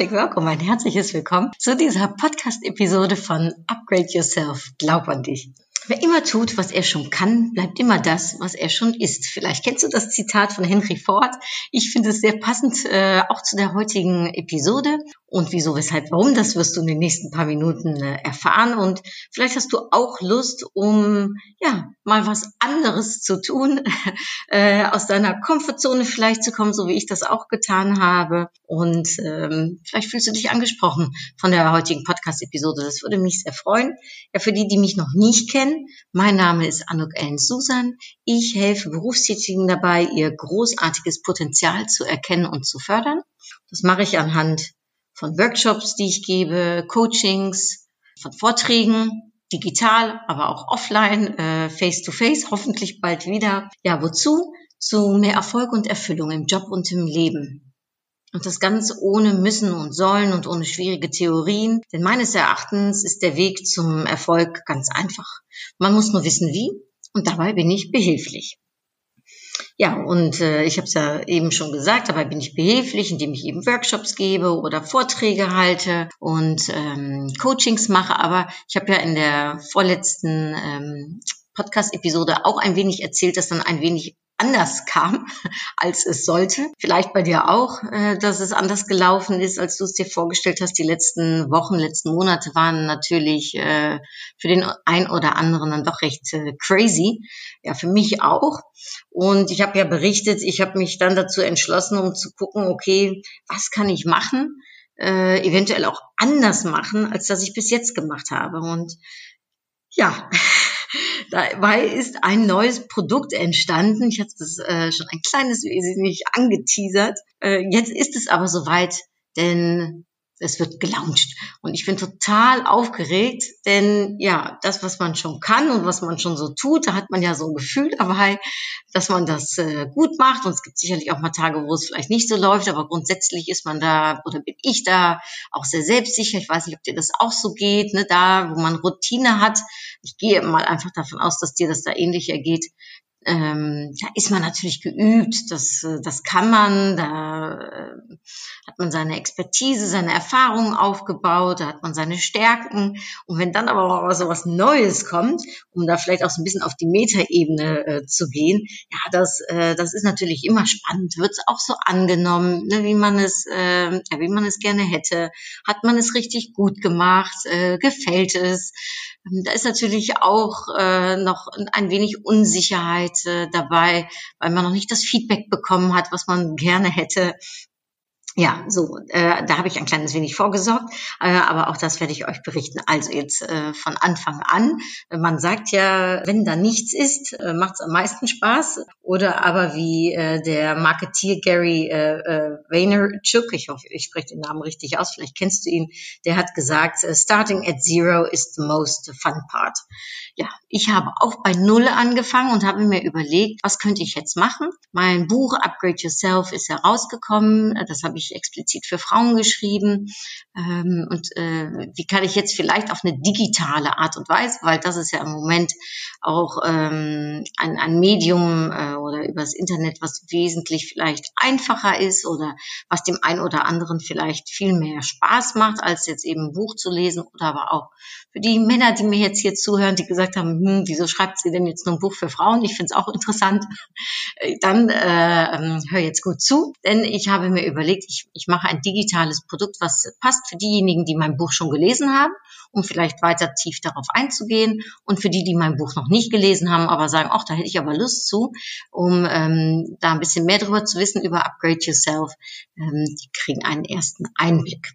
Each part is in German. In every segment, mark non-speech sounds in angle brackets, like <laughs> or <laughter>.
Ein herzlich willkommen, ein herzliches Willkommen zu dieser Podcast-Episode von Upgrade Yourself. Glaub an dich. Wer immer tut, was er schon kann, bleibt immer das, was er schon ist. Vielleicht kennst du das Zitat von Henry Ford. Ich finde es sehr passend äh, auch zu der heutigen Episode. Und wieso, weshalb, warum, das wirst du in den nächsten paar Minuten äh, erfahren. Und vielleicht hast du auch Lust, um ja mal was anderes zu tun, <laughs> äh, aus deiner Komfortzone vielleicht zu kommen, so wie ich das auch getan habe. Und ähm, vielleicht fühlst du dich angesprochen von der heutigen Podcast-Episode. Das würde mich sehr freuen. Ja, für die, die mich noch nicht kennen, mein Name ist Anuk Ellen Susan. Ich helfe Berufstätigen dabei, ihr großartiges Potenzial zu erkennen und zu fördern. Das mache ich anhand von Workshops, die ich gebe, Coachings, von Vorträgen, digital, aber auch offline, äh, face-to-face, hoffentlich bald wieder. Ja, wozu? Zu mehr Erfolg und Erfüllung im Job und im Leben. Und das Ganze ohne Müssen und Sollen und ohne schwierige Theorien. Denn meines Erachtens ist der Weg zum Erfolg ganz einfach. Man muss nur wissen, wie. Und dabei bin ich behilflich. Ja, und äh, ich habe es ja eben schon gesagt, dabei bin ich behilflich, indem ich eben Workshops gebe oder Vorträge halte und ähm, Coachings mache. Aber ich habe ja in der vorletzten ähm, Podcast-Episode auch ein wenig erzählt, dass dann ein wenig anders <laughs> kam, als es sollte. Vielleicht bei dir auch, äh, dass es anders gelaufen ist, als du es dir vorgestellt hast. Die letzten Wochen, letzten Monate waren natürlich äh, für den ein oder anderen dann doch recht äh, crazy. Ja, für mich auch. Und ich habe ja berichtet, ich habe mich dann dazu entschlossen, um zu gucken, okay, was kann ich machen? Eventuell auch anders machen, als das ich bis jetzt gemacht habe. Und ja, <laughs> Dabei ist ein neues Produkt entstanden. Ich hatte das äh, schon ein kleines wenig angeteasert. Äh, jetzt ist es aber soweit, denn es wird gelauncht. Und ich bin total aufgeregt, denn ja, das, was man schon kann und was man schon so tut, da hat man ja so ein Gefühl dabei, dass man das äh, gut macht. Und es gibt sicherlich auch mal Tage, wo es vielleicht nicht so läuft, aber grundsätzlich ist man da oder bin ich da auch sehr selbstsicher. Ich weiß nicht, ob dir das auch so geht, ne, da, wo man Routine hat. Ich gehe mal einfach davon aus, dass dir das da ähnlich ergeht ähm, da ist man natürlich geübt, das, äh, das kann man, da äh, hat man seine Expertise, seine Erfahrungen aufgebaut, da hat man seine Stärken. Und wenn dann aber mal so was Neues kommt, um da vielleicht auch so ein bisschen auf die Metaebene äh, zu gehen, ja, das, äh, das ist natürlich immer spannend. Wird es auch so angenommen, ne, wie man es, äh, ja, wie man es gerne hätte? Hat man es richtig gut gemacht? Äh, gefällt es? Ähm, da ist natürlich auch äh, noch ein wenig Unsicherheit äh, dabei, weil man noch nicht das Feedback bekommen hat, was man gerne hätte. Ja, so, äh, da habe ich ein kleines wenig vorgesorgt, äh, aber auch das werde ich euch berichten. Also jetzt äh, von Anfang an. Man sagt ja, wenn da nichts ist, äh, macht es am meisten Spaß. Oder aber wie äh, der Marketier Gary äh, äh, Vaynerchuk, ich hoffe, ich spreche den Namen richtig aus, vielleicht kennst du ihn, der hat gesagt, äh, starting at zero is the most fun part. Ja, ich habe auch bei Null angefangen und habe mir überlegt, was könnte ich jetzt machen? Mein Buch Upgrade Yourself ist herausgekommen. Das habe ich explizit für Frauen geschrieben. Ähm, und äh, wie kann ich jetzt vielleicht auf eine digitale Art und Weise, weil das ist ja im Moment auch ähm, ein, Medium äh, oder übers Internet, was wesentlich vielleicht einfacher ist oder was dem einen oder anderen vielleicht viel mehr Spaß macht, als jetzt eben ein Buch zu lesen oder aber auch für die Männer, die mir jetzt hier zuhören, die gesagt haben, hm, wieso schreibt sie denn jetzt nur ein Buch für Frauen? Ich finde es auch interessant. Äh, dann äh, ähm, hör jetzt gut zu, denn ich habe mir überlegt, ich, ich mache ein digitales Produkt, was passt für diejenigen, die mein Buch schon gelesen haben, um vielleicht weiter tief darauf einzugehen und für die, die mein Buch noch nicht gelesen haben, aber sagen, ach, da hätte ich aber Lust zu, um ähm, da ein bisschen mehr darüber zu wissen über Upgrade Yourself, ähm, die kriegen einen ersten Einblick.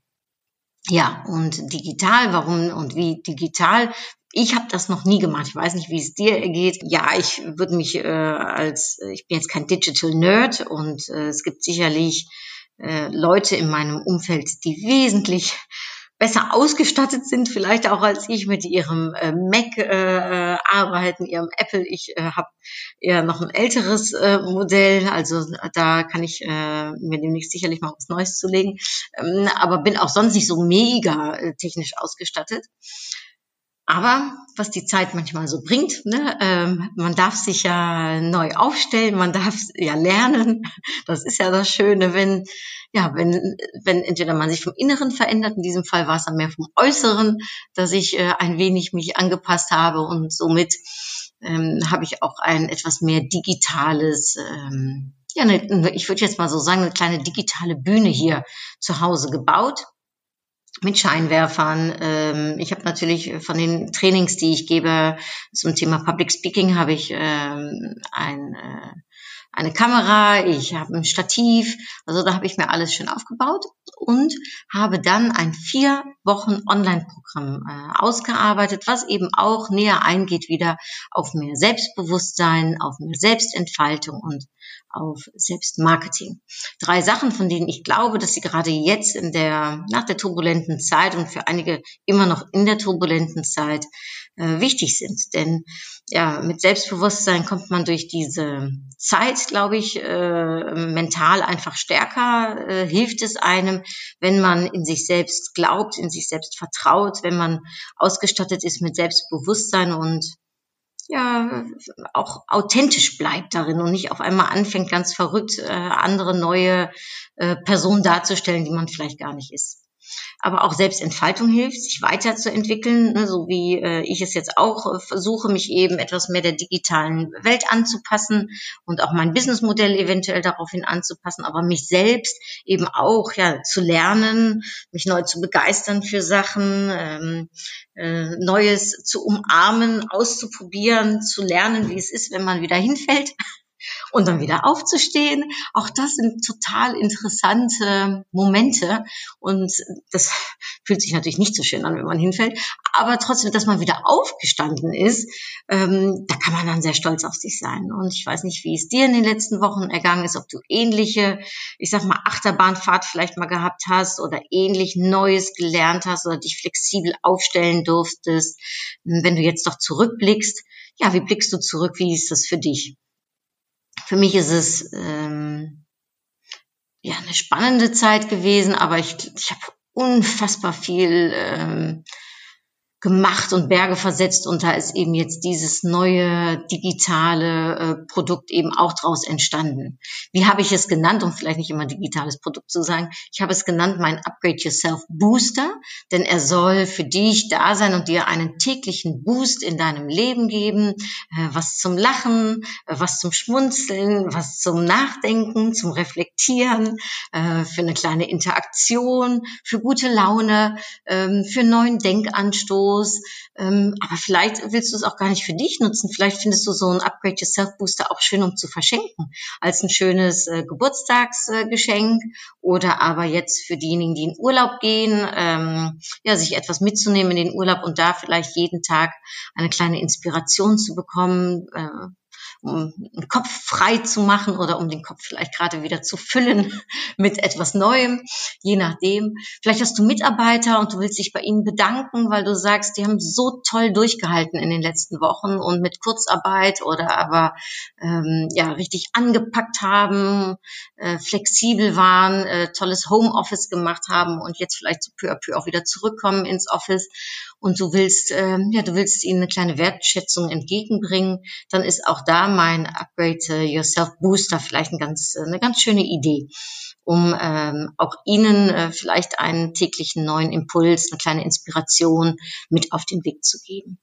Ja, und digital, warum und wie digital? Ich habe das noch nie gemacht. Ich weiß nicht, wie es dir geht. Ja, ich würde mich äh, als, ich bin jetzt kein Digital Nerd und äh, es gibt sicherlich äh, Leute in meinem Umfeld, die wesentlich besser ausgestattet sind, vielleicht auch als ich mit ihrem äh, Mac äh, äh arbeiten, ihrem Apple. Ich äh, habe eher noch ein älteres äh, Modell, also da kann ich äh, mir demnächst sicherlich mal was Neues zulegen, ähm, aber bin auch sonst nicht so mega äh, technisch ausgestattet. Aber was die Zeit manchmal so bringt, ne, ähm, man darf sich ja neu aufstellen, man darf <laughs> ja lernen. Das ist ja das Schöne, wenn ja, wenn wenn entweder man sich vom Inneren verändert, in diesem Fall war es dann mehr vom Äußeren, dass ich äh, ein wenig mich angepasst habe und somit ähm, habe ich auch ein etwas mehr digitales ähm, ja, eine, ich würde jetzt mal so sagen, eine kleine digitale Bühne hier zu Hause gebaut mit Scheinwerfern. Ähm, ich habe natürlich von den Trainings, die ich gebe zum Thema Public Speaking, habe ich ähm, ein, äh, eine Kamera, ich habe ein Stativ, also da habe ich mir alles schön aufgebaut und habe dann ein vier Wochen Online-Programm äh, ausgearbeitet, was eben auch näher eingeht wieder auf mehr Selbstbewusstsein, auf mehr Selbstentfaltung und auf Selbstmarketing. Drei Sachen, von denen ich glaube, dass sie gerade jetzt in der, nach der turbulenten Zeit und für einige immer noch in der turbulenten Zeit äh, wichtig sind. Denn ja, mit Selbstbewusstsein kommt man durch diese Zeit, glaube ich, äh, mental einfach stärker. Äh, hilft es einem, wenn man in sich selbst glaubt, in sich selbst vertraut, wenn man ausgestattet ist mit Selbstbewusstsein und ja auch authentisch bleibt darin und nicht auf einmal anfängt, ganz verrückt äh, andere neue äh, Personen darzustellen, die man vielleicht gar nicht ist aber auch Selbstentfaltung hilft, sich weiterzuentwickeln, ne, so wie äh, ich es jetzt auch äh, versuche, mich eben etwas mehr der digitalen Welt anzupassen und auch mein Businessmodell eventuell daraufhin anzupassen, aber mich selbst eben auch ja zu lernen, mich neu zu begeistern für Sachen, ähm, äh, Neues zu umarmen, auszuprobieren, zu lernen, wie es ist, wenn man wieder hinfällt und dann wieder aufzustehen. Auch das sind total interessante Momente und das fühlt sich natürlich nicht so schön an, wenn man hinfällt, aber trotzdem, dass man wieder aufgestanden ist, ähm, da kann man dann sehr stolz auf sich sein. Und ich weiß nicht, wie es dir in den letzten Wochen ergangen ist, ob du ähnliche, ich sag mal, Achterbahnfahrt vielleicht mal gehabt hast oder ähnlich Neues gelernt hast oder dich flexibel aufstellen durftest. Wenn du jetzt doch zurückblickst, ja, wie blickst du zurück? Wie ist das für dich? Für mich ist es ähm, ja eine spannende Zeit gewesen, aber ich, ich habe unfassbar viel ähm, gemacht und Berge versetzt und da ist eben jetzt dieses neue digitale äh, Produkt eben auch draus entstanden. Wie habe ich es genannt, um vielleicht nicht immer digitales Produkt zu sagen? Ich habe es genannt mein Upgrade Yourself Booster, denn er soll für dich da sein und dir einen täglichen Boost in deinem Leben geben, äh, was zum Lachen, äh, was zum Schmunzeln, was zum Nachdenken, zum Reflektieren, äh, für eine kleine Interaktion, für gute Laune, ähm, für neuen Denkanstoß los. Ähm, aber vielleicht willst du es auch gar nicht für dich nutzen. Vielleicht findest du so ein Upgrade Yourself Booster auch schön, um zu verschenken. Als ein schönes äh, Geburtstagsgeschenk äh, oder aber jetzt für diejenigen, die in Urlaub gehen, ähm, ja, sich etwas mitzunehmen in den Urlaub und da vielleicht jeden Tag eine kleine Inspiration zu bekommen. Äh, Kopf frei zu machen oder um den Kopf vielleicht gerade wieder zu füllen <laughs> mit etwas Neuem, je nachdem. Vielleicht hast du Mitarbeiter und du willst dich bei ihnen bedanken, weil du sagst, die haben so toll durchgehalten in den letzten Wochen und mit Kurzarbeit oder aber ähm, ja richtig angepackt haben, äh, flexibel waren, äh, tolles Homeoffice gemacht haben und jetzt vielleicht so peu à peu auch wieder zurückkommen ins Office und du willst, äh, ja, du willst ihnen eine kleine Wertschätzung entgegenbringen, dann ist auch da mein Upgrade äh, Yourself Booster vielleicht ein ganz, eine ganz schöne Idee um ähm, auch Ihnen äh, vielleicht einen täglichen neuen Impuls, eine kleine Inspiration mit auf den Weg zu geben.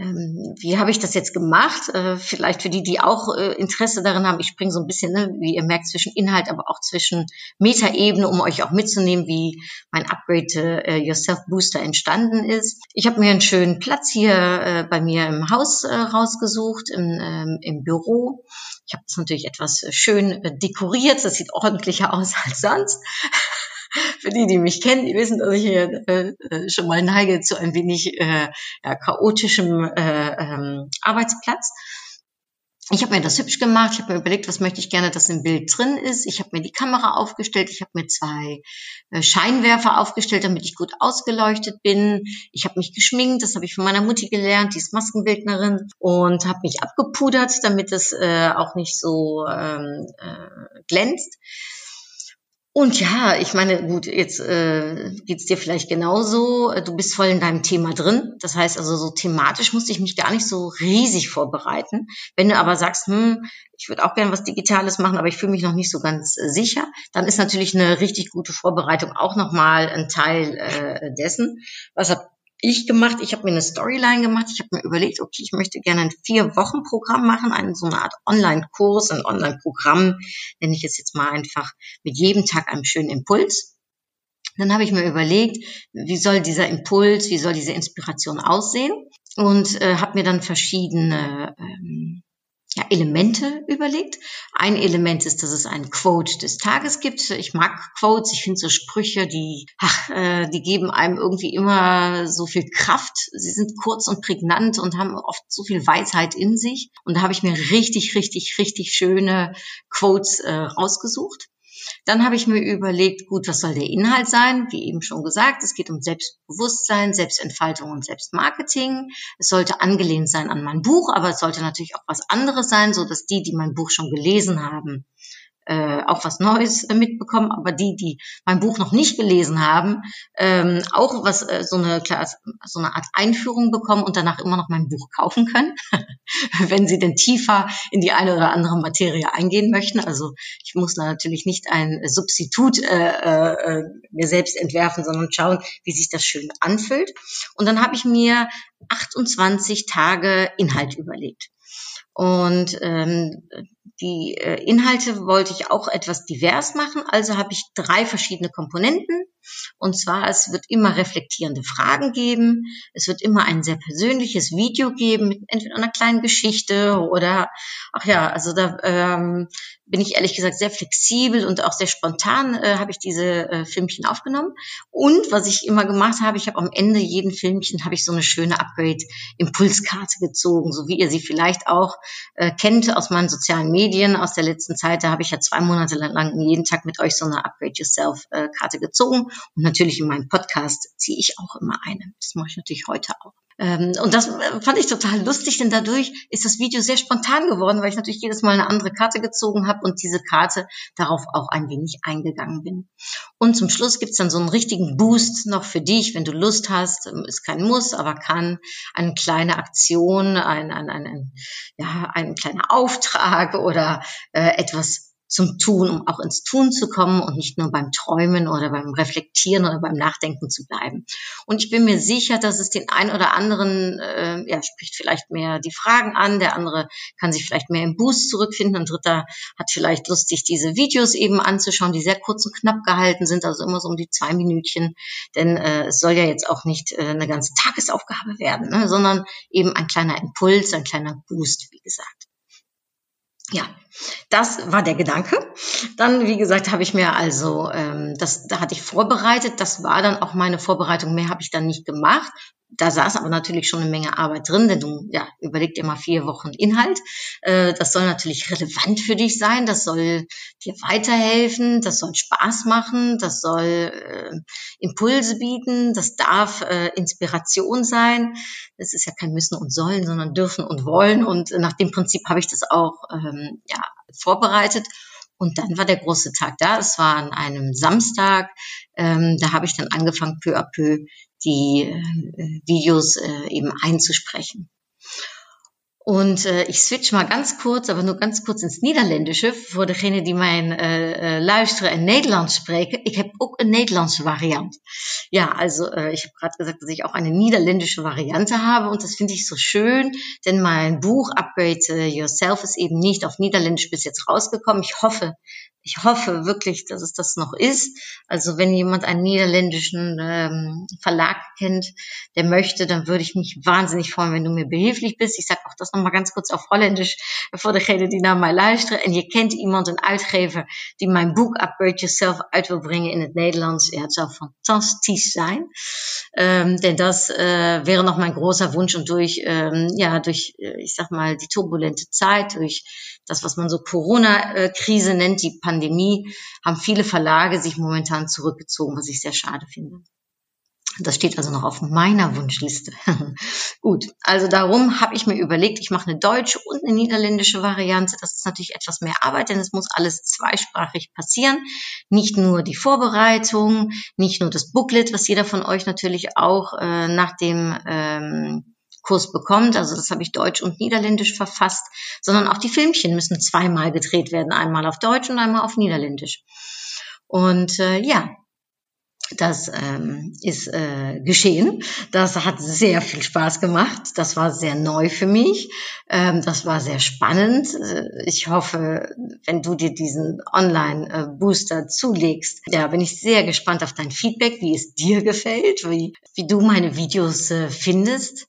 Ähm, wie habe ich das jetzt gemacht? Äh, vielleicht für die, die auch äh, Interesse darin haben. Ich springe so ein bisschen, ne, wie ihr merkt, zwischen Inhalt, aber auch zwischen Metaebene, um euch auch mitzunehmen, wie mein Upgrade äh, Yourself Booster entstanden ist. Ich habe mir einen schönen Platz hier bei mir im Haus rausgesucht, im, ähm, im Büro. Ich habe es natürlich etwas schön dekoriert. Das sieht ordentlicher aus als sonst. <laughs> für die, die mich kennen, die wissen, dass ich hier äh, äh, schon mal neige zu ein wenig äh, ja, chaotischem äh, ähm, Arbeitsplatz. ich habe mir das hübsch gemacht, ich habe mir überlegt, was möchte ich gerne, dass im Bild drin ist. Ich habe mir die Kamera aufgestellt, ich habe mir zwei äh, Scheinwerfer aufgestellt, damit ich gut ausgeleuchtet bin. Ich habe mich geschminkt, das habe ich von meiner Mutti gelernt, die ist Maskenbildnerin und habe mich abgepudert, damit es äh, auch nicht so ähm, äh, glänzt. Und ja, ich meine, gut, jetzt äh, geht dir vielleicht genauso. Du bist voll in deinem Thema drin. Das heißt also, so thematisch musste ich mich gar nicht so riesig vorbereiten. Wenn du aber sagst, hm, ich würde auch gerne was Digitales machen, aber ich fühle mich noch nicht so ganz äh, sicher, dann ist natürlich eine richtig gute Vorbereitung auch nochmal ein Teil äh, dessen. Was hab ich gemacht, ich habe mir eine Storyline gemacht, ich habe mir überlegt, okay, ich möchte gerne ein Vier-Wochen-Programm machen, eine, so eine Art Online-Kurs, ein Online-Programm, nenne ich es jetzt mal einfach, mit jedem Tag einem schönen Impuls. Dann habe ich mir überlegt, wie soll dieser Impuls, wie soll diese Inspiration aussehen? Und äh, habe mir dann verschiedene ähm, ja, Elemente überlegt. Ein Element ist, dass es ein Quote des Tages gibt. Ich mag Quotes, ich finde so Sprüche, die, ach, äh, die geben einem irgendwie immer so viel Kraft. Sie sind kurz und prägnant und haben oft so viel Weisheit in sich. Und da habe ich mir richtig, richtig, richtig schöne Quotes äh, rausgesucht. Dann habe ich mir überlegt, gut, was soll der Inhalt sein? Wie eben schon gesagt, es geht um Selbstbewusstsein, Selbstentfaltung und Selbstmarketing. Es sollte angelehnt sein an mein Buch, aber es sollte natürlich auch was anderes sein, so dass die, die mein Buch schon gelesen haben, äh, auch was Neues äh, mitbekommen, aber die, die mein Buch noch nicht gelesen haben, ähm, auch was äh, so eine so eine Art Einführung bekommen und danach immer noch mein Buch <laughs> kaufen können, <laughs> wenn sie denn tiefer in die eine oder andere Materie eingehen möchten. Also ich muss da natürlich nicht ein Substitut äh, äh, mir selbst entwerfen, sondern schauen, wie sich das schön anfühlt. Und dann habe ich mir 28 Tage Inhalt überlegt. Und ähm, die äh, Inhalte wollte ich auch etwas divers machen, also habe ich drei verschiedene Komponenten. Und zwar, es wird immer reflektierende Fragen geben, es wird immer ein sehr persönliches Video geben mit entweder einer kleinen Geschichte oder, ach ja, also da ähm, bin ich ehrlich gesagt sehr flexibel und auch sehr spontan äh, habe ich diese äh, Filmchen aufgenommen. Und was ich immer gemacht habe, ich habe am Ende jeden Filmchen habe ich so eine schöne Upgrade-Impulskarte gezogen, so wie ihr sie vielleicht auch äh, kennt aus meinen sozialen Medien aus der letzten Zeit. Da habe ich ja zwei Monate lang jeden Tag mit euch so eine Upgrade Yourself-Karte äh, gezogen. Und natürlich in meinem Podcast ziehe ich auch immer eine. Das mache ich natürlich heute auch. Ähm, und das äh, fand ich total lustig, denn dadurch ist das Video sehr spontan geworden, weil ich natürlich jedes Mal eine andere Karte gezogen habe und diese Karte darauf auch ein wenig eingegangen bin. Und zum Schluss gibt's dann so einen richtigen Boost noch für dich, wenn du Lust hast, ähm, ist kein Muss, aber kann eine kleine Aktion, ein, ein, ein, ein ja, ein kleiner Auftrag oder äh, etwas zum Tun, um auch ins Tun zu kommen und nicht nur beim Träumen oder beim Reflektieren oder beim Nachdenken zu bleiben. Und ich bin mir sicher, dass es den einen oder anderen, äh, ja, spricht vielleicht mehr die Fragen an, der andere kann sich vielleicht mehr im Boost zurückfinden, ein dritter hat vielleicht Lust, sich diese Videos eben anzuschauen, die sehr kurz und knapp gehalten sind, also immer so um die zwei Minütchen, denn äh, es soll ja jetzt auch nicht äh, eine ganze Tagesaufgabe werden, ne, sondern eben ein kleiner Impuls, ein kleiner Boost, wie gesagt. Ja, das war der Gedanke. Dann, wie gesagt, habe ich mir also, ähm, das, da hatte ich vorbereitet. Das war dann auch meine Vorbereitung. Mehr habe ich dann nicht gemacht da saß aber natürlich schon eine Menge Arbeit drin, denn du ja, überleg dir mal vier Wochen Inhalt. Äh, das soll natürlich relevant für dich sein, das soll dir weiterhelfen, das soll Spaß machen, das soll äh, Impulse bieten, das darf äh, Inspiration sein. Das ist ja kein Müssen und Sollen, sondern dürfen und wollen. Und nach dem Prinzip habe ich das auch ähm, ja, vorbereitet. Und dann war der große Tag da. Es war an einem Samstag. Ähm, da habe ich dann angefangen, peu à peu die äh, Videos äh, eben einzusprechen. Und äh, ich switch mal ganz kurz, aber nur ganz kurz ins Niederländische voor degene die mijn uh, uh, luisteren en Nederlands spreken. Ik heb ook een Nederlandse variant. Ja, also äh, ich habe gerade gesagt, dass ich auch eine niederländische Variante habe und das finde ich so schön, denn mein Buch Upgrade Yourself ist eben nicht auf Niederländisch bis jetzt rausgekommen. Ich hoffe, Ich hoffe wirklich, dass es das noch ist. Also wenn jemand einen niederländischen ähm, Verlag kennt, der möchte, dann würde ich mich wahnsinnig freuen, wenn du mir behilflich bist. Ik sage auch das nochmal ganz kurz auf Holländisch voor degenen die naar mij luisteren. En je kent iemand, een uitgever, die mijn boek Upgrade Yourself uit wil brengen in het Nederlands. Ja, het zou fantastisch sein. Ähm, denn das äh, wäre noch mein großer Wunsch und durch, ähm, ja, durch, äh, ich sag mal, die turbulente Zeit, durch das, was man so Corona-Krise nennt, die Pandemie, haben viele Verlage sich momentan zurückgezogen, was ich sehr schade finde. Das steht also noch auf meiner Wunschliste. <laughs> Gut, also darum habe ich mir überlegt, ich mache eine deutsche und eine niederländische Variante. Das ist natürlich etwas mehr Arbeit, denn es muss alles zweisprachig passieren. Nicht nur die Vorbereitung, nicht nur das Booklet, was jeder von euch natürlich auch äh, nach dem ähm, Kurs bekommt. Also das habe ich deutsch und niederländisch verfasst, sondern auch die Filmchen müssen zweimal gedreht werden, einmal auf Deutsch und einmal auf Niederländisch. Und äh, ja, das ähm, ist äh, geschehen. Das hat sehr viel Spaß gemacht. Das war sehr neu für mich. Ähm, das war sehr spannend. Äh, ich hoffe, wenn du dir diesen Online-Booster zulegst, ja, bin ich sehr gespannt auf dein Feedback, wie es dir gefällt, wie, wie du meine Videos äh, findest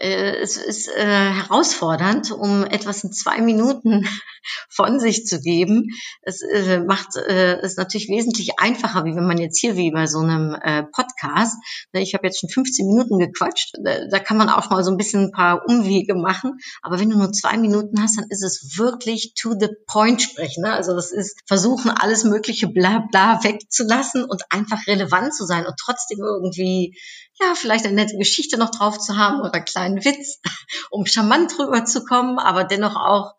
es ist äh, herausfordernd, um etwas in zwei Minuten <laughs> von sich zu geben. Es äh, macht äh, es natürlich wesentlich einfacher, wie wenn man jetzt hier wie bei so einem äh, Podcast. Ne, ich habe jetzt schon 15 Minuten gequatscht. Da, da kann man auch mal so ein bisschen ein paar Umwege machen. Aber wenn du nur zwei Minuten hast, dann ist es wirklich to the point sprechen. Ne? Also das ist versuchen, alles mögliche bla bla wegzulassen und einfach relevant zu sein und trotzdem irgendwie ja, vielleicht eine nette Geschichte noch drauf zu haben oder einen kleinen Witz, <laughs> um charmant rüberzukommen, aber dennoch auch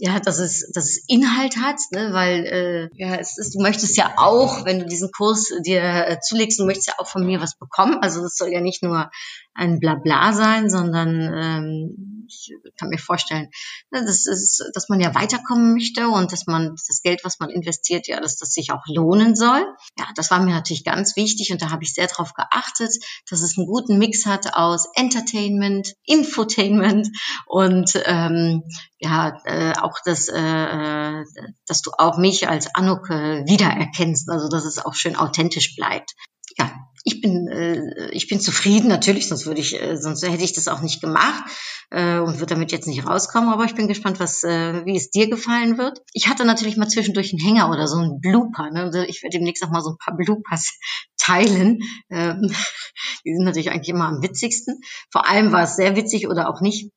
ja, dass es, dass es Inhalt hat, ne? weil äh, ja, es ist, du möchtest ja auch, wenn du diesen Kurs dir äh, zulegst, du möchtest ja auch von mir was bekommen. Also das soll ja nicht nur ein Blabla sein, sondern ähm, ich kann mir vorstellen, ne, das ist, dass man ja weiterkommen möchte und dass man das Geld, was man investiert, ja, dass das sich auch lohnen soll. Ja, das war mir natürlich ganz wichtig und da habe ich sehr darauf geachtet, dass es einen guten Mix hat aus Entertainment, Infotainment und ähm, ja, äh, auch das, äh, äh dass du auch mich als Anuk äh, wiedererkennst, also dass es auch schön authentisch bleibt. Ja, ich bin, äh, ich bin zufrieden, natürlich, sonst würde ich, äh, sonst hätte ich das auch nicht gemacht äh, und würde damit jetzt nicht rauskommen. Aber ich bin gespannt, was, äh, wie es dir gefallen wird. Ich hatte natürlich mal zwischendurch einen Hänger oder so einen Blooper. Ne? Also ich werde demnächst noch mal so ein paar Bloopers <laughs> teilen. Ähm, <laughs> die sind natürlich eigentlich immer am witzigsten. Vor allem war es sehr witzig oder auch nicht,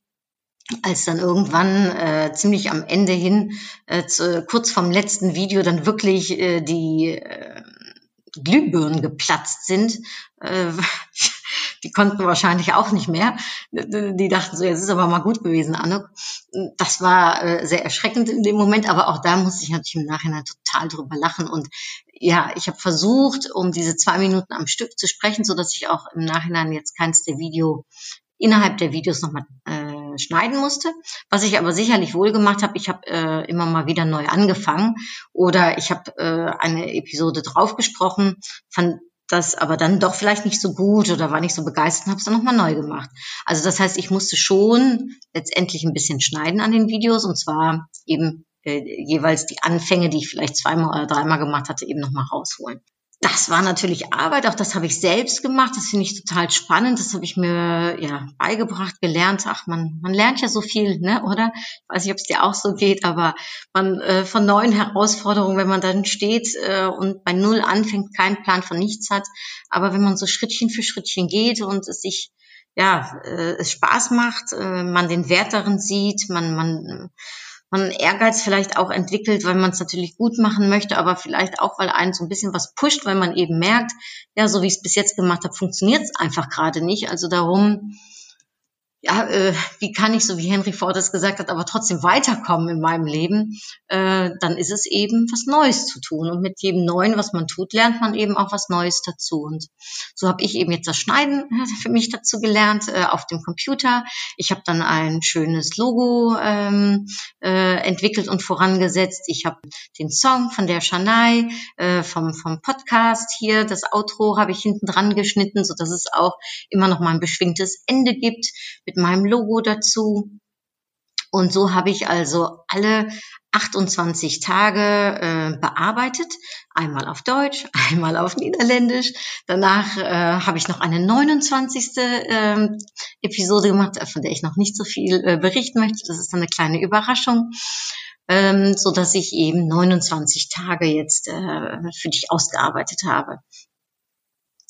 als dann irgendwann äh, ziemlich am Ende hin, äh, zu, kurz vom letzten Video, dann wirklich äh, die äh, Glühbirnen geplatzt sind. Äh, <laughs> die konnten wahrscheinlich auch nicht mehr. Die dachten so, jetzt ist aber mal gut gewesen, Anuk. Das war äh, sehr erschreckend in dem Moment, aber auch da musste ich natürlich im Nachhinein total drüber lachen. Und ja, ich habe versucht, um diese zwei Minuten am Stück zu sprechen, so dass ich auch im Nachhinein jetzt keins der Video innerhalb der Videos nochmal äh, schneiden musste. Was ich aber sicherlich wohl gemacht habe, ich habe äh, immer mal wieder neu angefangen oder ich habe äh, eine Episode draufgesprochen, fand das aber dann doch vielleicht nicht so gut oder war nicht so begeistert und habe es dann nochmal neu gemacht. Also das heißt, ich musste schon letztendlich ein bisschen schneiden an den Videos und zwar eben äh, jeweils die Anfänge, die ich vielleicht zweimal oder dreimal gemacht hatte, eben nochmal rausholen das war natürlich Arbeit, auch das habe ich selbst gemacht. Das finde ich total spannend. Das habe ich mir ja beigebracht, gelernt. Ach, man, man lernt ja so viel, ne? Oder? Ich weiß nicht, ob es dir auch so geht, aber man äh, von neuen Herausforderungen, wenn man dann steht äh, und bei null anfängt, keinen Plan von nichts hat. Aber wenn man so Schrittchen für Schrittchen geht und es sich ja äh, es Spaß macht, äh, man den Wert darin sieht, man man man Ehrgeiz vielleicht auch entwickelt, weil man es natürlich gut machen möchte, aber vielleicht auch, weil einen so ein bisschen was pusht, weil man eben merkt, ja, so wie ich es bis jetzt gemacht habe, funktioniert es einfach gerade nicht. Also darum ja, äh, wie kann ich, so wie Henry Ford es gesagt hat, aber trotzdem weiterkommen in meinem Leben, äh, dann ist es eben was Neues zu tun. Und mit jedem Neuen, was man tut, lernt man eben auch was Neues dazu. Und so habe ich eben jetzt das Schneiden für mich dazu gelernt äh, auf dem Computer. Ich habe dann ein schönes Logo ähm, äh, entwickelt und vorangesetzt. Ich habe den Song von der Shanai äh, vom, vom Podcast hier, das Outro habe ich hinten dran geschnitten, so dass es auch immer noch mal ein beschwingtes Ende gibt mit meinem Logo dazu. Und so habe ich also alle 28 Tage äh, bearbeitet, einmal auf Deutsch, <laughs> einmal auf Niederländisch. Danach äh, habe ich noch eine 29. Äh, Episode gemacht, von der ich noch nicht so viel äh, berichten möchte. Das ist eine kleine Überraschung, ähm, so dass ich eben 29 Tage jetzt äh, für dich ausgearbeitet habe.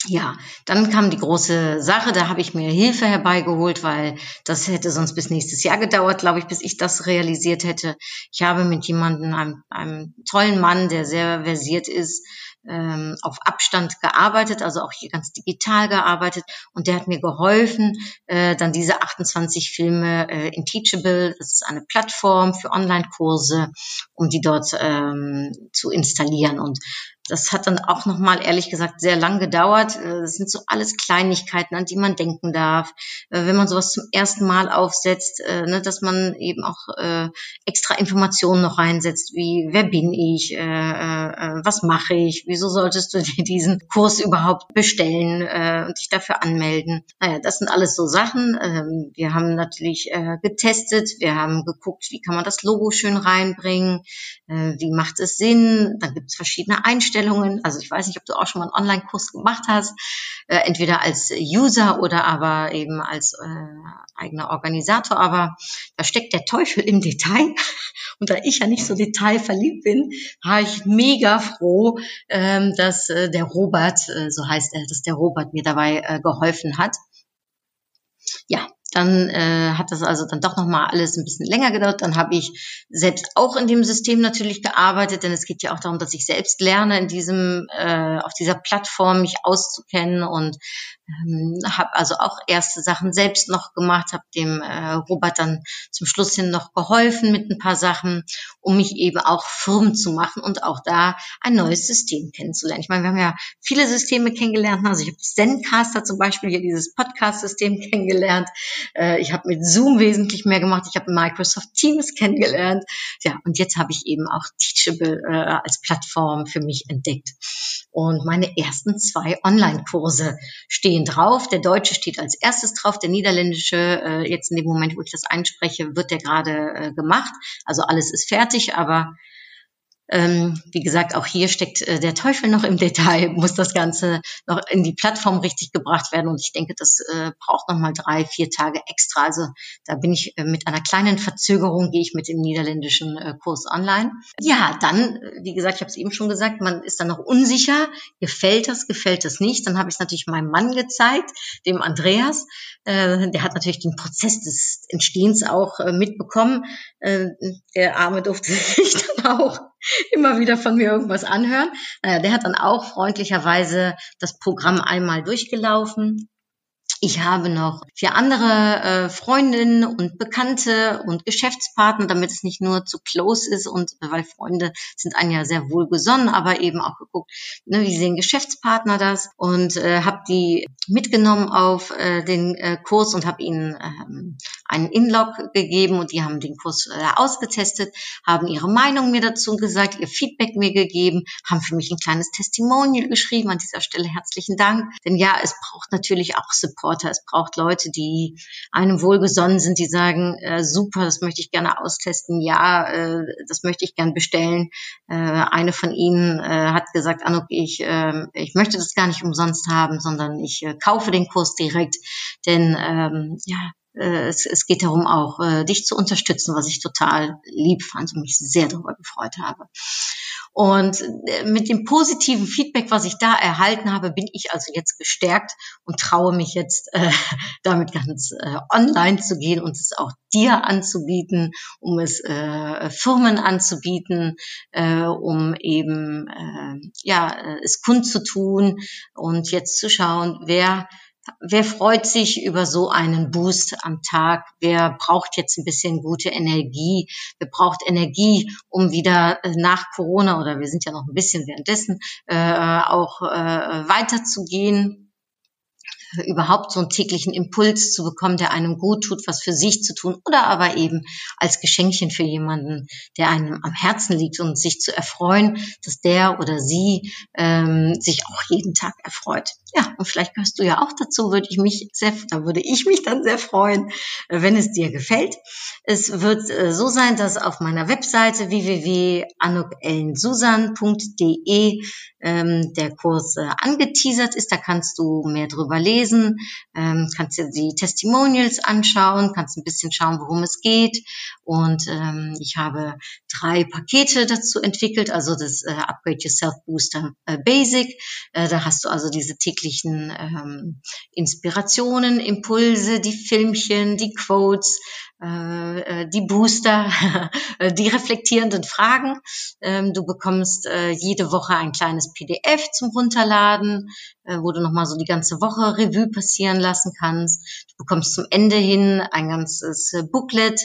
Ja, dann kam die große Sache, da habe ich mir Hilfe herbeigeholt, weil das hätte sonst bis nächstes Jahr gedauert, glaube ich, bis ich das realisiert hätte. Ich habe mit jemandem, einem, einem tollen Mann, der sehr versiert ist, ähm, auf Abstand gearbeitet, also auch hier ganz digital gearbeitet und der hat mir geholfen, äh, dann diese 28 Filme äh, in Teachable, das ist eine Plattform für Online-Kurse, um die dort ähm, zu installieren und das hat dann auch nochmal, ehrlich gesagt, sehr lang gedauert. Äh, das sind so alles Kleinigkeiten, an die man denken darf. Äh, wenn man sowas zum ersten Mal aufsetzt, äh, ne, dass man eben auch extra Informationen noch reinsetzt, wie wer bin ich, was mache ich, wieso solltest du <laughs> dir diesen Kurs überhaupt bestellen und dich dafür anmelden. Naja, das sind alles so Sachen. Ähm, wir haben natürlich getestet, wir haben geguckt, wie kann man das Logo schön reinbringen, wie macht es Sinn, dann gibt es verschiedene Einstellungen Einstellungen. Also ich weiß nicht, ob du auch schon mal einen Online-Kurs gemacht hast, äh, entweder als User oder aber eben als äh, eigener Organisator. Aber da steckt der Teufel im Detail. <laughs> Und da ich ja nicht so detailverliebt bin, war ich mega froh, ähm, dass äh, der Robert, äh, so heißt er, dass der Robert mir dabei äh, geholfen hat. Ja, dann äh, hat das also dann doch nochmal alles ein bisschen länger gedauert. Dann habe ich selbst auch in dem System natürlich gearbeitet, denn es geht ja auch darum, dass ich selbst lerne, in diesem, äh, auf dieser Plattform mich auszukennen und ähm, habe also auch erste Sachen selbst noch gemacht, habe dem äh, Robert dann zum Schluss hin noch geholfen mit ein paar Sachen, um mich eben auch firm zu machen und auch da ein neues System kennenzulernen. Ich meine, wir haben ja viele Systeme kennengelernt. Also ich habe Zencaster zum Beispiel hier dieses Podcast-System kennengelernt. Äh, ich habe mit Zoom wesentlich mehr gemacht. Ich habe Microsoft Teams kennengelernt. Ja, und jetzt habe ich eben auch Teachable äh, als Plattform für mich entdeckt. Und meine ersten zwei Online-Kurse stehen drauf. Der deutsche steht als erstes drauf, der niederländische, äh, jetzt in dem Moment, wo ich das einspreche, wird der gerade gemacht. Also alles ist fertig, aber ähm, wie gesagt, auch hier steckt äh, der Teufel noch im Detail, <laughs> muss das Ganze noch in die Plattform richtig gebracht werden. Und ich denke, das äh, braucht noch mal drei, vier Tage extra. Also da bin ich äh, mit einer kleinen Verzögerung, gehe ich mit dem niederländischen äh, Kurs online. Ja, dann, äh, wie gesagt, ich habe es eben schon gesagt, man ist dann noch unsicher, gefällt das, gefällt das nicht. Dann habe ich es natürlich meinem Mann gezeigt, dem Andreas. Äh, der hat natürlich den Prozess des Entstehens auch äh, mitbekommen. Der Arme durfte <laughs> sich dann auch <laughs> immer wieder von mir irgendwas anhören. Naja, der hat dann auch freundlicherweise das Programm einmal durchgelaufen ich habe noch vier andere äh, Freundinnen und Bekannte und Geschäftspartner, damit es nicht nur zu close ist und äh, weil Freunde sind einen ja sehr wohl gesonnen, aber eben auch geguckt, ne, wie sehen Geschäftspartner das? Und äh, habe die mitgenommen auf äh, den äh, Kurs und habe ihnen ähm, einen Inlog gegeben und die haben den Kurs äh, ausgetestet, haben ihre Meinung mir dazu gesagt, ihr Feedback mir gegeben, haben für mich ein kleines Testimonial geschrieben. An dieser Stelle herzlichen Dank, denn ja, es braucht natürlich auch Support Supporter, es braucht Leute, die einem wohlgesonnen sind, die sagen, äh, super, das möchte ich gerne austesten, ja, äh, das möchte ich gerne bestellen. Äh, eine von ihnen äh, hat gesagt, Anuk, ich, äh, ich möchte das gar nicht umsonst haben, sondern ich äh, kaufe den Kurs direkt, denn ähm, ja, äh, es, es geht darum, auch dich zu unterstützen, was ich total lieb fand und mich sehr darüber gefreut habe. Und äh, mit dem positiven Feedback, was ich da erhalten habe, bin ich also jetzt gestärkt und traue mich jetzt äh, <laughs> damit ganz äh, online zu gehen und es auch dir anzubieten, um es äh, Firmen anzubieten, äh, um eben äh, ja äh, es kundzutun und jetzt zu schauen, wer Wer freut sich über so einen Boost am Tag? Wer braucht jetzt ein bisschen gute Energie? Wer braucht Energie, um wieder äh, nach Corona oder wir sind ja noch ein bisschen währenddessen äh, auch äh, weiterzugehen? Überhaupt so einen täglichen Impuls zu bekommen, der einem gut tut, was für sich zu tun oder aber eben als Geschenkchen für jemanden, der einem am Herzen liegt und sich zu erfreuen, dass der oder sie ähm, sich auch jeden Tag erfreut. Ja, und vielleicht gehörst du ja auch dazu, würde ich mich sehr, da würde ich mich dann sehr freuen, wenn es dir gefällt. Es wird äh, so sein, dass auf meiner Webseite www.anukellensusan.de ähm, der Kurs äh, angeteasert ist. Da kannst du mehr drüber lesen, ähm, kannst dir die Testimonials anschauen, kannst ein bisschen schauen, worum es geht. Und ähm, ich habe drei Pakete dazu entwickelt, also das äh, Upgrade Yourself Booster äh, Basic. Äh, da hast du also diese täglichen ähm, Inspirationen, Impulse, die Filmchen, die Quotes, äh, äh, die Booster, <laughs> die reflektierenden Fragen. Ähm, du bekommst äh, jede Woche ein kleines PDF zum Runterladen, wo du nochmal so die ganze Woche Revue passieren lassen kannst. Du bekommst zum Ende hin ein ganzes Booklet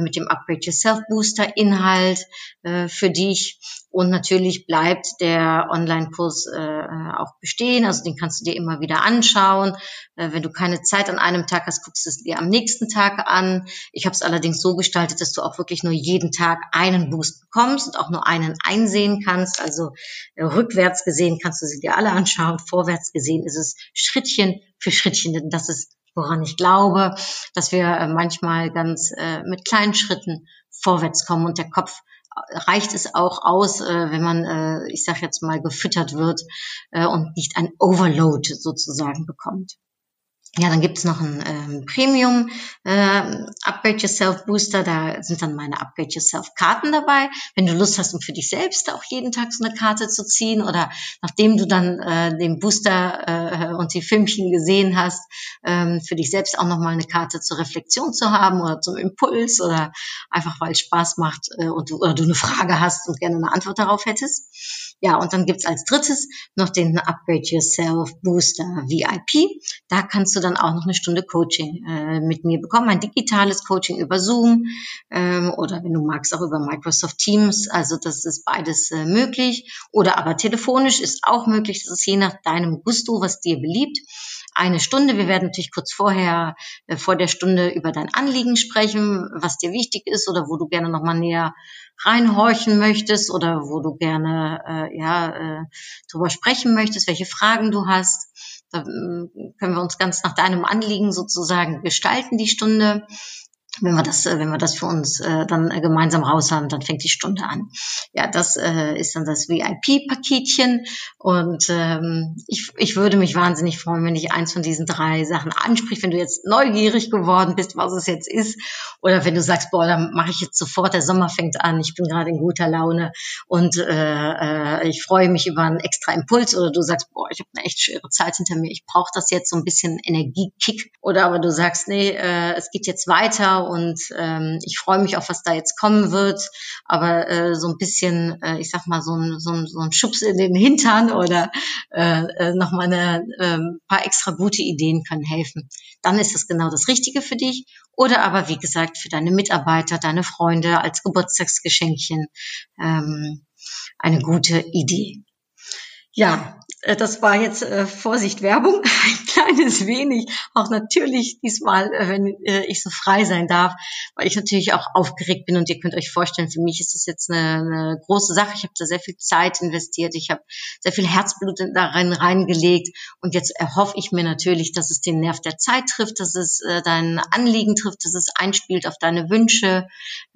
mit dem Upgrade Yourself Booster Inhalt für dich. Und natürlich bleibt der Online-Kurs auch bestehen. Also den kannst du dir immer wieder anschauen. wenn du keine Zeit an einem Tag hast, guckst du es dir am nächsten Tag an. Ich habe es allerdings so gestaltet, dass du auch wirklich nur jeden Tag einen Boost bekommst und auch nur einen einsehen kannst. Also äh, rückwärts gesehen kannst du sie dir alle anschauen, vorwärts gesehen ist es Schrittchen für Schrittchen, denn das ist woran ich glaube, dass wir äh, manchmal ganz äh, mit kleinen Schritten vorwärts kommen und der Kopf äh, reicht es auch aus, äh, wenn man, äh, ich sage jetzt mal, gefüttert wird äh, und nicht ein Overload sozusagen bekommt. Ja, dann gibt's noch ein ähm, Premium äh, Upgrade Yourself Booster. Da sind dann meine Upgrade Yourself Karten dabei. Wenn du Lust hast, um für dich selbst auch jeden Tag so eine Karte zu ziehen oder nachdem du dann äh, den Booster äh, und die Filmchen gesehen hast, ähm, für dich selbst auch nochmal eine Karte zur Reflexion zu haben oder zum Impuls oder einfach weil es Spaß macht äh, und du, oder du eine Frage hast und gerne eine Antwort darauf hättest. Ja, und dann gibt's als drittes noch den Upgrade Yourself Booster VIP. Da kannst du dann auch noch eine Stunde Coaching äh, mit mir bekommen, ein digitales Coaching über Zoom ähm, oder wenn du magst auch über Microsoft Teams. Also das ist beides äh, möglich. Oder aber telefonisch ist auch möglich. Das ist je nach deinem Gusto, was dir beliebt eine Stunde. Wir werden natürlich kurz vorher, äh, vor der Stunde über dein Anliegen sprechen, was dir wichtig ist oder wo du gerne nochmal näher reinhorchen möchtest oder wo du gerne äh, ja, äh, drüber sprechen möchtest, welche Fragen du hast. Da äh, können wir uns ganz nach deinem Anliegen sozusagen gestalten, die Stunde wenn wir das, äh, wenn wir das für uns äh, dann äh, gemeinsam raus haben, dann fängt die Stunde an. Ja, das äh, ist dann das VIP-Paketchen und ähm, ich, ich würde mich wahnsinnig freuen, wenn ich eins von diesen drei Sachen anspricht, wenn du jetzt neugierig geworden bist, was es jetzt ist, oder wenn du sagst, boah, dann mache ich jetzt sofort, der Sommer fängt an, ich bin gerade in guter Laune. Und äh, äh, ich freue mich über einen extra Impuls, oder du sagst, boah, ich habe eine echt schwere Zeit hinter mir, ich brauche das jetzt so ein bisschen Energiekick, oder aber du sagst, nee, äh, es geht jetzt weiter und ähm, ich freue mich auf, was da jetzt kommen wird. Aber äh, so ein bisschen, äh, ich sag mal, so ein, so, ein, so ein Schubs in den Hintern oder äh, nochmal ein äh, paar extra gute Ideen können helfen. Dann ist das genau das Richtige für dich. Oder aber, wie gesagt, für deine Mitarbeiter, deine Freunde als Geburtstagsgeschenkchen ähm, eine gute Idee. Ja, äh, das war jetzt äh, Vorsicht Werbung, <laughs> kleines wenig, auch natürlich diesmal, äh, wenn äh, ich so frei sein darf, weil ich natürlich auch aufgeregt bin und ihr könnt euch vorstellen, für mich ist das jetzt eine, eine große Sache. Ich habe da sehr viel Zeit investiert, ich habe sehr viel Herzblut darin reingelegt und jetzt erhoffe ich mir natürlich, dass es den Nerv der Zeit trifft, dass es äh, dein Anliegen trifft, dass es einspielt auf deine Wünsche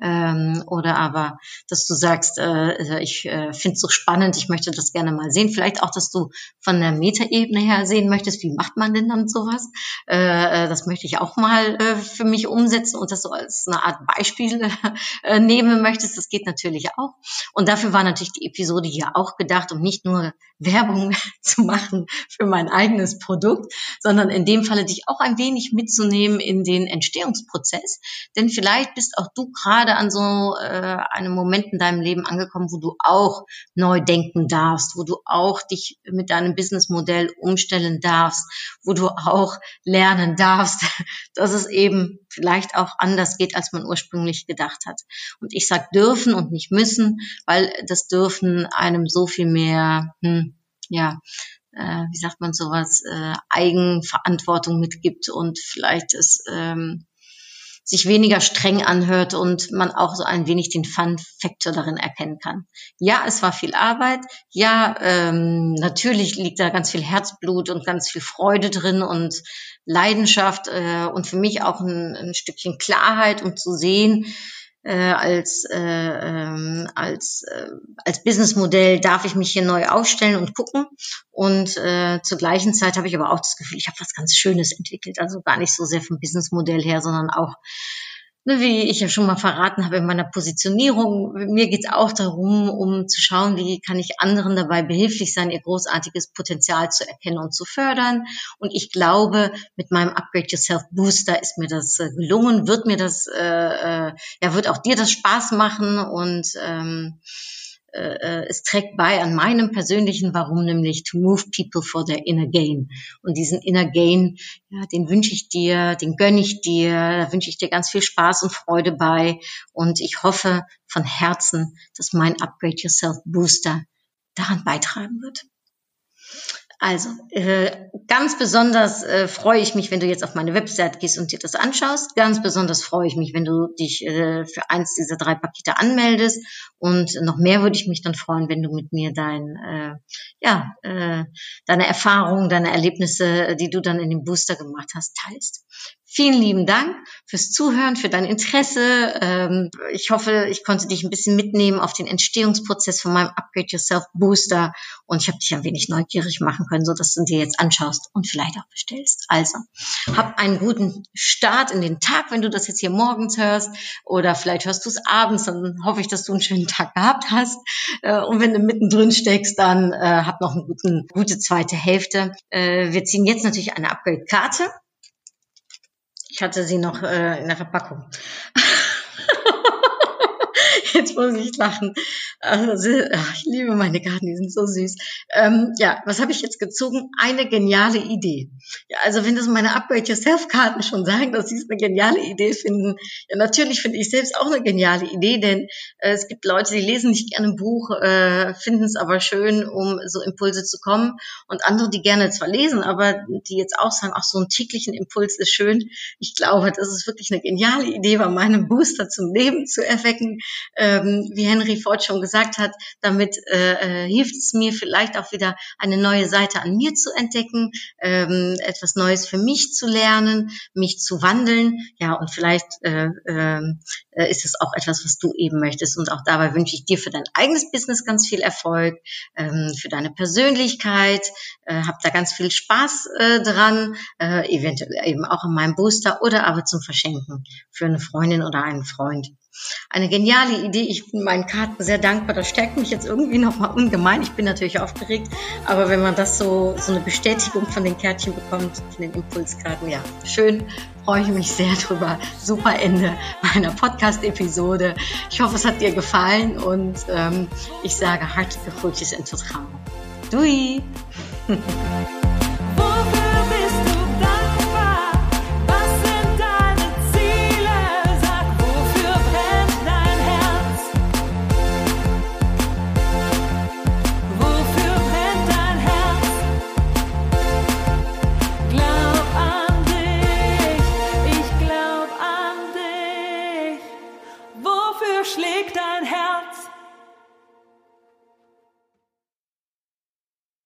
ähm, oder aber, dass du sagst, äh, ich äh, finde es so spannend, ich möchte das gerne mal sehen. Vielleicht auch, dass du von der Metaebene her sehen möchtest, wie macht man denn dann sowas? Äh, äh, das möchte ich auch mal äh, für mich umsetzen und das so als eine Art Beispiel <laughs> nehmen möchtest. Das geht natürlich auch. Und dafür war natürlich die Episode hier auch gedacht, um nicht nur Werbung <laughs> zu machen für mein eigenes Produkt, sondern in dem Falle dich auch ein wenig mitzunehmen in den Entstehungsprozess. Denn vielleicht bist auch du gerade an so einem Moment in deinem Leben angekommen, wo du auch neu denken darfst, wo du auch dich mit deinem Businessmodell umstellen darfst, wo du auch lernen darfst, <laughs> dass es eben vielleicht auch anders geht, als man ursprünglich gedacht hat. Und ich sag dürfen und nicht müssen, weil das dürfen einem so viel mehr, hm, ja, äh, wie sagt man sowas, äh, Eigenverantwortung mitgibt und vielleicht es ähm, sich weniger streng anhört und man auch so ein wenig den Fun-Faktor darin erkennen kann. Ja, es war viel Arbeit. Ja, ähm, natürlich liegt da ganz viel Herzblut und ganz viel Freude drin und Leidenschaft äh, und für mich auch ein, ein Stückchen Klarheit, um zu sehen, äh, als, äh, ähm, als, äh, als Businessmodell darf ich mich hier neu aufstellen und gucken. Und äh, zur gleichen Zeit habe ich aber auch das Gefühl, ich habe was ganz Schönes entwickelt. Also gar nicht so sehr vom Businessmodell her, sondern auch wie ich ja schon mal verraten habe in meiner Positionierung, mir geht es auch darum, um zu schauen, wie kann ich anderen dabei behilflich sein, ihr großartiges Potenzial zu erkennen und zu fördern. Und ich glaube, mit meinem Upgrade Yourself Booster ist mir das äh, gelungen, wird mir das, äh, äh, ja, wird auch dir das Spaß machen und ähm, äh, äh, es trägt bei an meinem persönlichen Warum, nämlich to move people for their inner gain. Und diesen inner gain, ja, den wünsche ich dir, den gönne ich dir, da wünsche ich dir ganz viel Spaß und Freude bei. Und ich hoffe von Herzen, dass mein Upgrade Yourself Booster daran beitragen wird. Also, äh, ganz besonders äh, freue ich mich, wenn du jetzt auf meine Website gehst und dir das anschaust. Ganz besonders freue ich mich, wenn du dich äh, für eins dieser drei Pakete anmeldest. Und noch mehr würde ich mich dann freuen, wenn du mit mir dein, äh, ja, äh, deine Erfahrungen, deine Erlebnisse, die du dann in dem Booster gemacht hast, teilst. Vielen lieben Dank fürs Zuhören, für dein Interesse. Ähm, ich hoffe, ich konnte dich ein bisschen mitnehmen auf den Entstehungsprozess von meinem Upgrade Yourself Booster und ich habe dich ein wenig neugierig machen können, so dass du dir jetzt anschaust und vielleicht auch bestellst. Also, hab einen guten Start in den Tag, wenn du das jetzt hier morgens hörst oder vielleicht hörst du es abends, dann hoffe ich, dass du einen schönen Tag gehabt hast. Äh, und wenn du mittendrin steckst, dann äh, hab noch eine gute zweite Hälfte. Äh, wir ziehen jetzt natürlich eine Upgrade-Karte ich hatte sie noch äh, in der Verpackung. <laughs> Jetzt muss ich lachen. Also, ich liebe meine Karten, die sind so süß. Ähm, ja, was habe ich jetzt gezogen? Eine geniale Idee. Ja, also wenn das meine Upgrade Yourself-Karten schon sagen, dass sie es eine geniale Idee finden, ja, natürlich finde ich selbst auch eine geniale Idee, denn äh, es gibt Leute, die lesen nicht gerne ein Buch, äh, finden es aber schön, um so Impulse zu kommen. Und andere, die gerne zwar lesen, aber die jetzt auch sagen, ach, so einen täglichen Impuls ist schön. Ich glaube, das ist wirklich eine geniale Idee, bei meinem Booster zum Leben zu erwecken. Ähm, wie Henry Ford schon gesagt hat, damit äh, äh, hilft es mir vielleicht auch wieder eine neue Seite an mir zu entdecken, ähm, etwas Neues für mich zu lernen, mich zu wandeln. Ja, und vielleicht äh, ähm, äh, ist es auch etwas, was du eben möchtest. Und auch dabei wünsche ich dir für dein eigenes Business ganz viel Erfolg, ähm, für deine Persönlichkeit. Äh, hab da ganz viel Spaß äh, dran, äh, eventuell eben auch in meinem Booster oder aber zum Verschenken für eine Freundin oder einen Freund eine geniale Idee. Ich bin meinen Karten sehr dankbar. Das stärkt mich jetzt irgendwie nochmal ungemein. Ich bin natürlich aufgeregt, aber wenn man das so, so eine Bestätigung von den Kärtchen bekommt, von den Impulskarten, ja, schön, freue ich mich sehr drüber. Super Ende meiner Podcast-Episode. Ich hoffe, es hat dir gefallen und ähm, ich sage hartliche Groetjes en tot gauw. <laughs> Doei!